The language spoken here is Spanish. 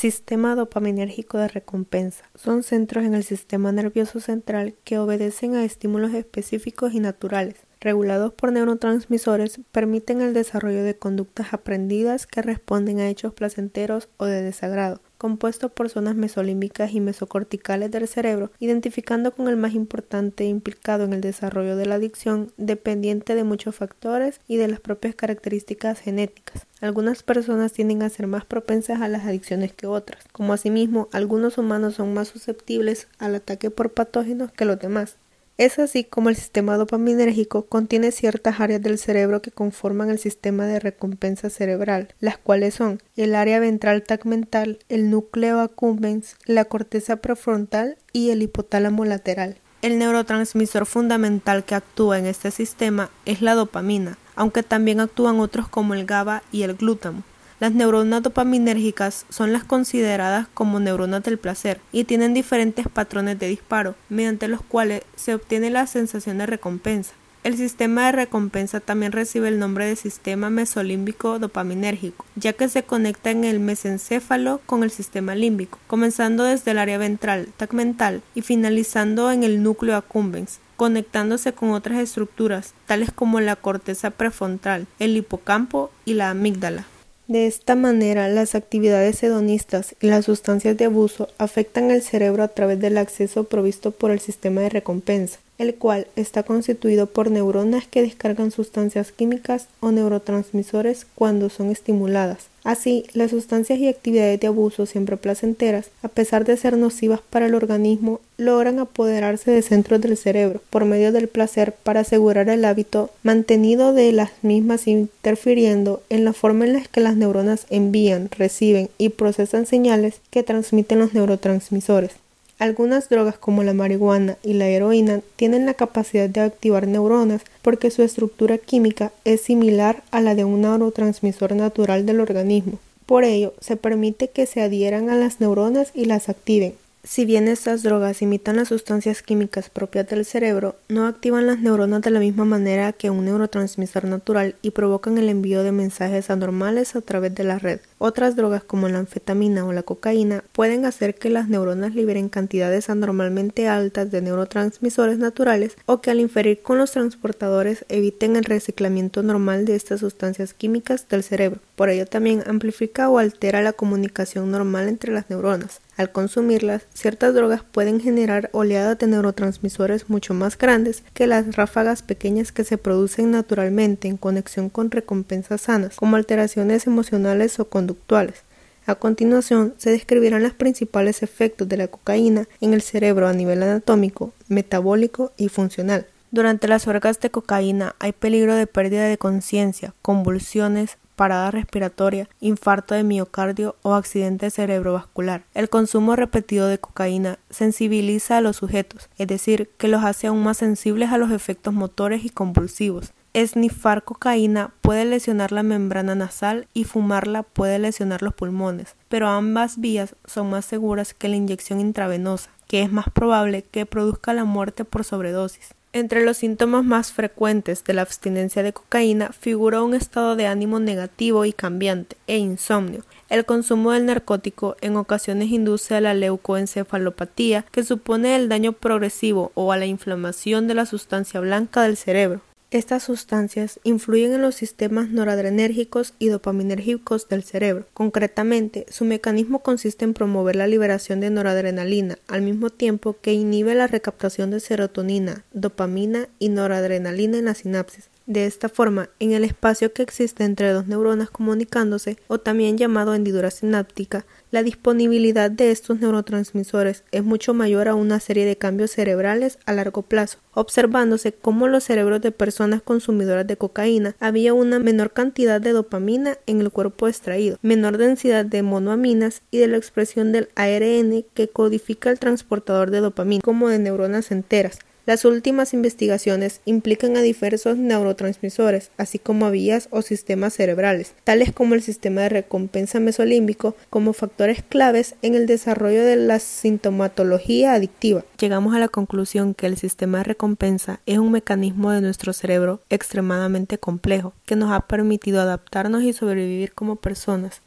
Sistema dopaminérgico de recompensa. Son centros en el sistema nervioso central que obedecen a estímulos específicos y naturales. Regulados por neurotransmisores, permiten el desarrollo de conductas aprendidas que responden a hechos placenteros o de desagrado, compuestos por zonas mesolímbicas y mesocorticales del cerebro, identificando con el más importante implicado en el desarrollo de la adicción, dependiente de muchos factores y de las propias características genéticas. Algunas personas tienden a ser más propensas a las adicciones que otras, como asimismo algunos humanos son más susceptibles al ataque por patógenos que los demás. Es así como el sistema dopaminérgico contiene ciertas áreas del cerebro que conforman el sistema de recompensa cerebral, las cuales son el área ventral tegmental, el núcleo accumbens, la corteza prefrontal y el hipotálamo lateral. El neurotransmisor fundamental que actúa en este sistema es la dopamina, aunque también actúan otros como el GABA y el glútamo. Las neuronas dopaminérgicas son las consideradas como neuronas del placer y tienen diferentes patrones de disparo, mediante los cuales se obtiene la sensación de recompensa. El sistema de recompensa también recibe el nombre de sistema mesolímbico dopaminérgico, ya que se conecta en el mesencéfalo con el sistema límbico, comenzando desde el área ventral tegmental y finalizando en el núcleo accumbens, conectándose con otras estructuras, tales como la corteza prefrontal, el hipocampo y la amígdala. De esta manera, las actividades hedonistas y las sustancias de abuso afectan el cerebro a través del acceso provisto por el sistema de recompensa, el cual está constituido por neuronas que descargan sustancias químicas o neurotransmisores cuando son estimuladas. Así, las sustancias y actividades de abuso siempre placenteras, a pesar de ser nocivas para el organismo, logran apoderarse de centros del cerebro por medio del placer para asegurar el hábito mantenido de las mismas interfiriendo en la forma en la que las neuronas envían, reciben y procesan señales que transmiten los neurotransmisores. Algunas drogas como la marihuana y la heroína tienen la capacidad de activar neuronas porque su estructura química es similar a la de un neurotransmisor natural del organismo. Por ello, se permite que se adhieran a las neuronas y las activen, si bien estas drogas imitan las sustancias químicas propias del cerebro, no activan las neuronas de la misma manera que un neurotransmisor natural y provocan el envío de mensajes anormales a través de la red. Otras drogas como la anfetamina o la cocaína pueden hacer que las neuronas liberen cantidades anormalmente altas de neurotransmisores naturales o que al inferir con los transportadores eviten el reciclamiento normal de estas sustancias químicas del cerebro. Por ello también amplifica o altera la comunicación normal entre las neuronas. Al consumirlas, ciertas drogas pueden generar oleadas de neurotransmisores mucho más grandes que las ráfagas pequeñas que se producen naturalmente en conexión con recompensas sanas, como alteraciones emocionales o conductuales. A continuación, se describirán los principales efectos de la cocaína en el cerebro a nivel anatómico, metabólico y funcional. Durante las orgas de cocaína hay peligro de pérdida de conciencia, convulsiones, parada respiratoria, infarto de miocardio o accidente cerebrovascular. El consumo repetido de cocaína sensibiliza a los sujetos, es decir, que los hace aún más sensibles a los efectos motores y convulsivos. Esnifar cocaína puede lesionar la membrana nasal y fumarla puede lesionar los pulmones, pero ambas vías son más seguras que la inyección intravenosa, que es más probable que produzca la muerte por sobredosis. Entre los síntomas más frecuentes de la abstinencia de cocaína figura un estado de ánimo negativo y cambiante e insomnio. El consumo del narcótico en ocasiones induce a la leucoencefalopatía, que supone el daño progresivo o a la inflamación de la sustancia blanca del cerebro. Estas sustancias influyen en los sistemas noradrenérgicos y dopaminérgicos del cerebro. Concretamente, su mecanismo consiste en promover la liberación de noradrenalina, al mismo tiempo que inhibe la recaptación de serotonina, dopamina y noradrenalina en la sinapsis. De esta forma, en el espacio que existe entre dos neuronas comunicándose, o también llamado hendidura sináptica, la disponibilidad de estos neurotransmisores es mucho mayor a una serie de cambios cerebrales a largo plazo, observándose cómo los cerebros de personas consumidoras de cocaína había una menor cantidad de dopamina en el cuerpo extraído, menor densidad de monoaminas y de la expresión del ARN que codifica el transportador de dopamina como de neuronas enteras, las últimas investigaciones implican a diversos neurotransmisores, así como a vías o sistemas cerebrales, tales como el sistema de recompensa mesolímbico, como factores claves en el desarrollo de la sintomatología adictiva. Llegamos a la conclusión que el sistema de recompensa es un mecanismo de nuestro cerebro extremadamente complejo, que nos ha permitido adaptarnos y sobrevivir como personas